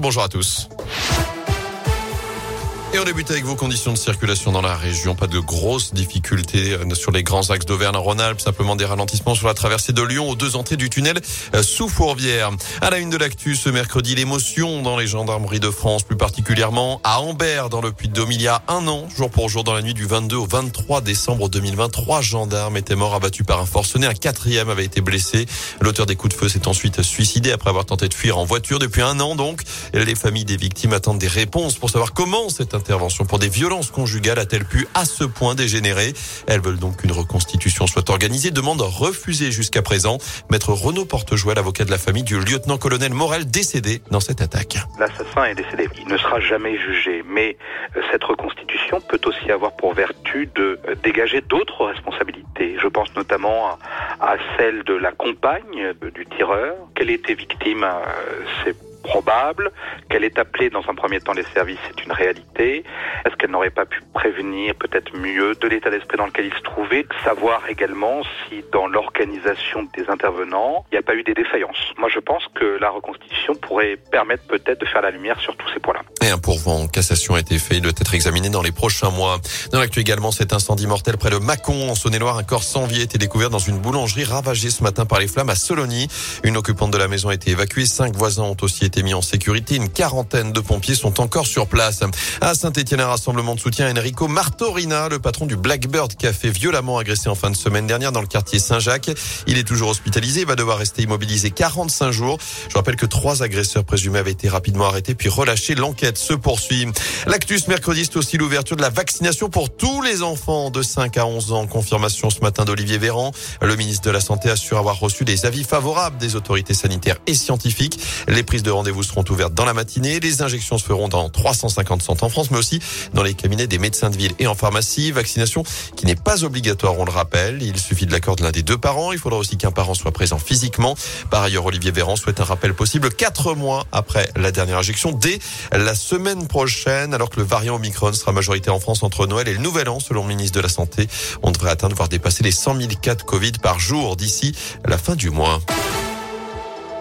Bonjour à tous. Et on débute avec vos conditions de circulation dans la région. Pas de grosses difficultés euh, sur les grands axes d'Auvergne-Rhône-Alpes. Simplement des ralentissements sur la traversée de Lyon aux deux entrées du tunnel euh, sous Fourvière. À la une de l'actu ce mercredi, l'émotion dans les gendarmeries de France, plus particulièrement à Ambert dans le Puy-de-Dôme. Il y a un an, jour pour jour, dans la nuit du 22 au 23 décembre 2020, trois gendarmes étaient morts abattus par un forcené. Un quatrième avait été blessé. L'auteur des coups de feu s'est ensuite suicidé après avoir tenté de fuir en voiture. Depuis un an donc, les familles des victimes attendent des réponses pour savoir comment cette intervention pour des violences conjugales a-t-elle pu à ce point dégénérer Elles veulent donc qu'une reconstitution soit organisée. Demande refusée jusqu'à présent. Maître Renaud Portejoie, l'avocat de la famille du lieutenant-colonel Morel décédé dans cette attaque. L'assassin est décédé. Il ne sera jamais jugé. Mais euh, cette reconstitution peut aussi avoir pour vertu de euh, dégager d'autres responsabilités. Je pense notamment à celle de la compagne du tireur. Qu'elle était victime, euh, c'est probable. Qu'elle est appelée dans un premier temps les services, c'est une réalité. Est-ce qu'elle n'aurait pas pu prévenir peut-être mieux de l'état d'esprit dans lequel il se trouvait Savoir également si dans l'organisation des intervenants, il n'y a pas eu des défaillances? Moi, je pense que la reconstitution pourrait permettre peut-être de faire la lumière sur tous ces points-là. Et un pourvoi en cassation a été fait. Il doit être examiné dans les prochains mois. Dans l'actu également, cet incendie mortel près de Mâcon, en Saône-et-Loire. Un corps sans vie a été découvert dans une boulangerie ravagée ce matin par les flammes à Solony. Une occupante de la maison a été évacuée. Cinq voisins ont aussi été mis en sécurité. Une quarantaine de pompiers sont encore sur place. À Saint-Etienne, un rassemblement de soutien à Enrico Martorina, le patron du Blackbird Café, violemment agressé en fin de semaine dernière dans le quartier Saint-Jacques. Il est toujours hospitalisé. Il va devoir rester immobilisé 45 jours. Je rappelle que trois agresseurs présumés avaient été rapidement arrêtés puis relâchés. L'enquête se poursuit. L'actus mercredi, c'est aussi l'ouverture de la vaccination pour tous les enfants de 5 à 11 ans. Confirmation ce matin d'Olivier Véran. Le ministre de la Santé assure avoir reçu des avis favorables des autorités sanitaires et scientifiques. Les prises de rendez-vous seront ouvertes dans la matinée. Les injections se feront dans 350 centres en France, mais aussi dans les cabinets des médecins de ville et en pharmacie. Vaccination qui n'est pas obligatoire, on le rappelle. Il suffit de l'accord de l'un des deux parents. Il faudra aussi qu'un parent soit présent physiquement. Par ailleurs, Olivier Véran souhaite un rappel possible quatre mois après la dernière injection, dès la semaine prochaine, alors que le variant Omicron sera majoritaire en France entre Noël et le Nouvel An, selon le ministre de la Santé. On devrait atteindre, voire dépasser les 100 000 cas de Covid par jour d'ici la fin du mois.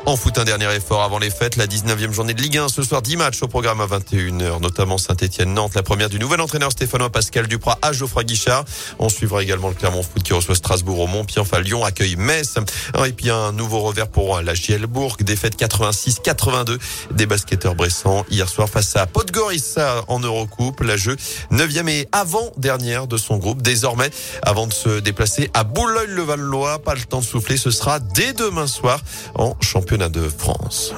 En foot, un dernier effort avant les fêtes, la 19e journée de Ligue 1. Ce soir, 10 matchs au programme à 21h, notamment Saint-Etienne-Nantes, la première du nouvel entraîneur stéphanois Pascal Duprat à Geoffroy Guichard. On suivra également le Clermont Foot qui reçoit Strasbourg au Mont-Pied. Enfin, Lyon accueille Metz. Et puis un nouveau revers pour la Gielbourg. Défaite 86-82 des basketteurs bressants hier soir face à Podgorica en Eurocoupe. La jeu 9e et avant-dernière de son groupe. Désormais, avant de se déplacer à Boulogne-le-Valois, pas le temps de souffler. Ce sera dès demain soir en de France.